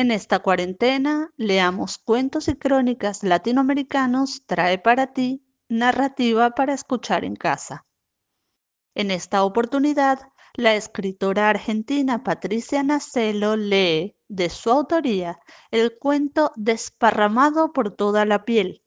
En esta cuarentena, leamos cuentos y crónicas latinoamericanos trae para ti narrativa para escuchar en casa. En esta oportunidad, la escritora argentina Patricia Nacelo lee, de su autoría, el cuento Desparramado por toda la piel,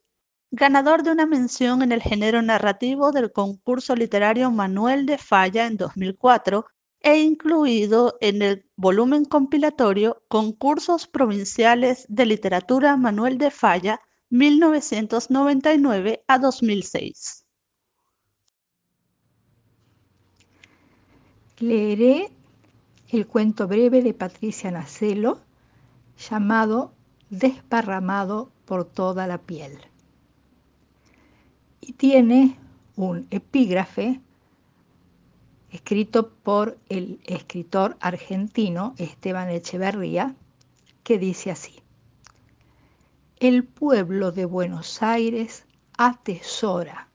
ganador de una mención en el género narrativo del concurso literario Manuel de Falla en 2004 e incluido en el volumen compilatorio Concursos Provinciales de Literatura Manuel de Falla 1999 a 2006. Leeré el cuento breve de Patricia Nacelo llamado Desparramado por toda la piel. Y tiene un epígrafe escrito por el escritor argentino Esteban Echeverría, que dice así. El pueblo de Buenos Aires atesora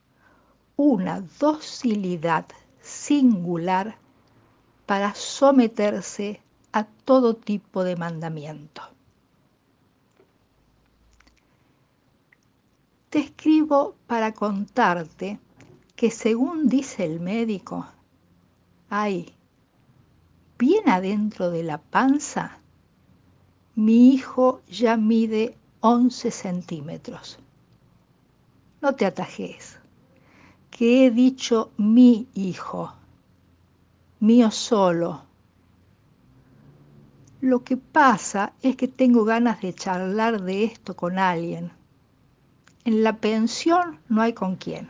una docilidad singular para someterse a todo tipo de mandamiento. Te escribo para contarte que según dice el médico, hay bien adentro de la panza, mi hijo ya mide 11 centímetros. No te atajes, que he dicho mi hijo mío solo. Lo que pasa es que tengo ganas de charlar de esto con alguien. En la pensión no hay con quién.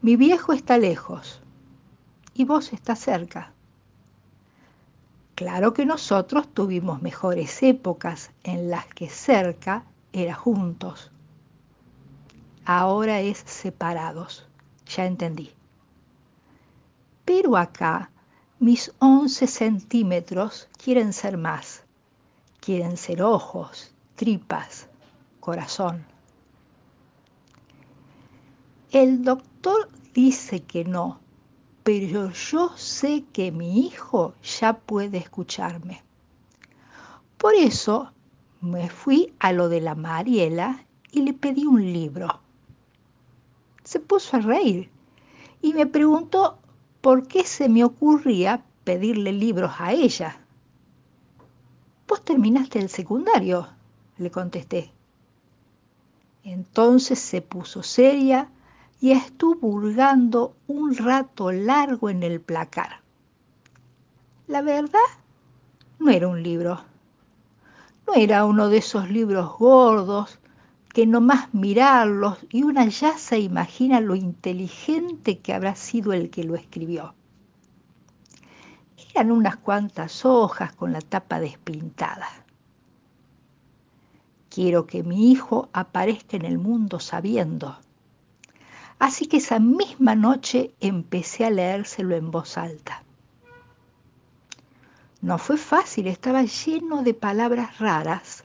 Mi viejo está lejos y vos estás cerca. Claro que nosotros tuvimos mejores épocas en las que cerca era juntos. Ahora es separados, ya entendí. Pero acá mis 11 centímetros quieren ser más. Quieren ser ojos, tripas, corazón. El doctor dice que no, pero yo sé que mi hijo ya puede escucharme. Por eso me fui a lo de la Mariela y le pedí un libro. Se puso a reír y me preguntó ¿por qué se me ocurría pedirle libros a ella? Vos terminaste el secundario, le contesté. Entonces se puso seria y estuvo hurgando un rato largo en el placar. La verdad, no era un libro. No era uno de esos libros gordos que nomás mirarlos y una ya se imagina lo inteligente que habrá sido el que lo escribió. Eran unas cuantas hojas con la tapa despintada. Quiero que mi hijo aparezca en el mundo sabiendo. Así que esa misma noche empecé a leérselo en voz alta. No fue fácil, estaba lleno de palabras raras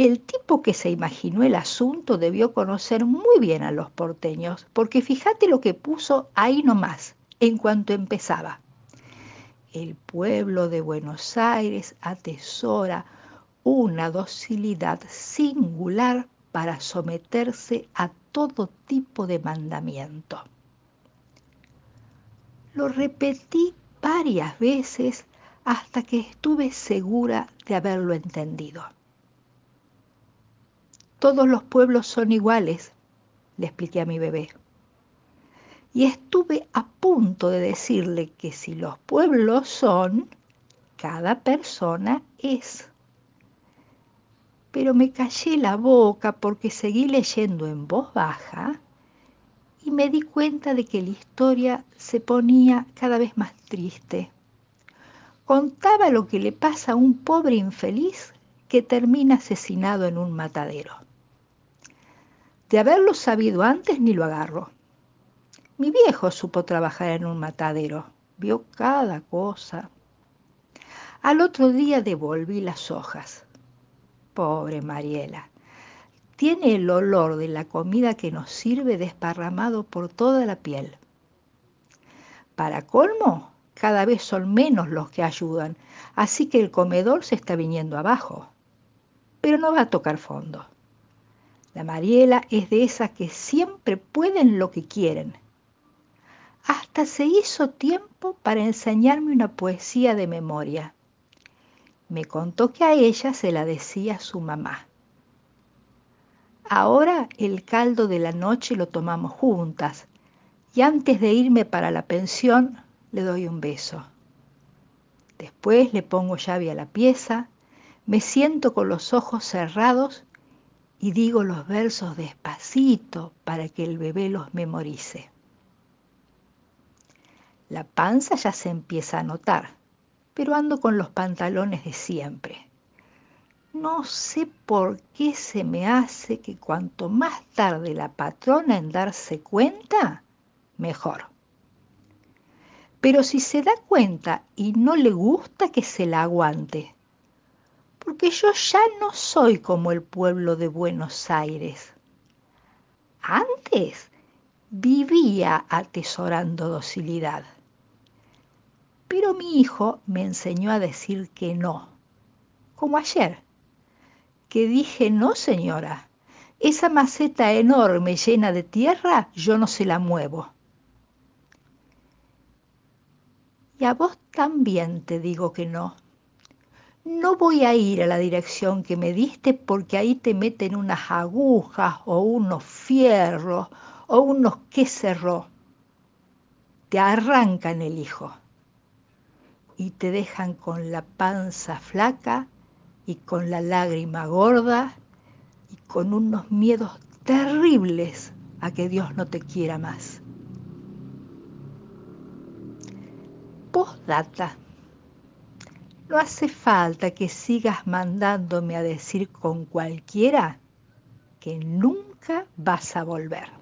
el tipo que se imaginó el asunto debió conocer muy bien a los porteños, porque fíjate lo que puso ahí nomás, en cuanto empezaba. El pueblo de Buenos Aires atesora una docilidad singular para someterse a todo tipo de mandamiento. Lo repetí varias veces hasta que estuve segura de haberlo entendido. Todos los pueblos son iguales, le expliqué a mi bebé. Y estuve a punto de decirle que si los pueblos son, cada persona es. Pero me callé la boca porque seguí leyendo en voz baja y me di cuenta de que la historia se ponía cada vez más triste. Contaba lo que le pasa a un pobre infeliz que termina asesinado en un matadero. De haberlo sabido antes ni lo agarro. Mi viejo supo trabajar en un matadero, vio cada cosa. Al otro día devolví las hojas. Pobre Mariela, tiene el olor de la comida que nos sirve desparramado por toda la piel. Para colmo, cada vez son menos los que ayudan, así que el comedor se está viniendo abajo. Pero no va a tocar fondo. La Mariela es de esas que siempre pueden lo que quieren. Hasta se hizo tiempo para enseñarme una poesía de memoria. Me contó que a ella se la decía su mamá. Ahora el caldo de la noche lo tomamos juntas y antes de irme para la pensión le doy un beso. Después le pongo llave a la pieza, me siento con los ojos cerrados y digo los versos despacito para que el bebé los memorice. La panza ya se empieza a notar, pero ando con los pantalones de siempre. No sé por qué se me hace que cuanto más tarde la patrona en darse cuenta, mejor. Pero si se da cuenta y no le gusta que se la aguante, porque yo ya no soy como el pueblo de Buenos Aires. Antes vivía atesorando docilidad. Pero mi hijo me enseñó a decir que no, como ayer, que dije no, señora, esa maceta enorme llena de tierra yo no se la muevo. Y a vos también te digo que no no voy a ir a la dirección que me diste porque ahí te meten unas agujas o unos fierros o unos que cerró. Te arrancan el hijo y te dejan con la panza flaca y con la lágrima gorda y con unos miedos terribles a que Dios no te quiera más. Postdata. No hace falta que sigas mandándome a decir con cualquiera que nunca vas a volver.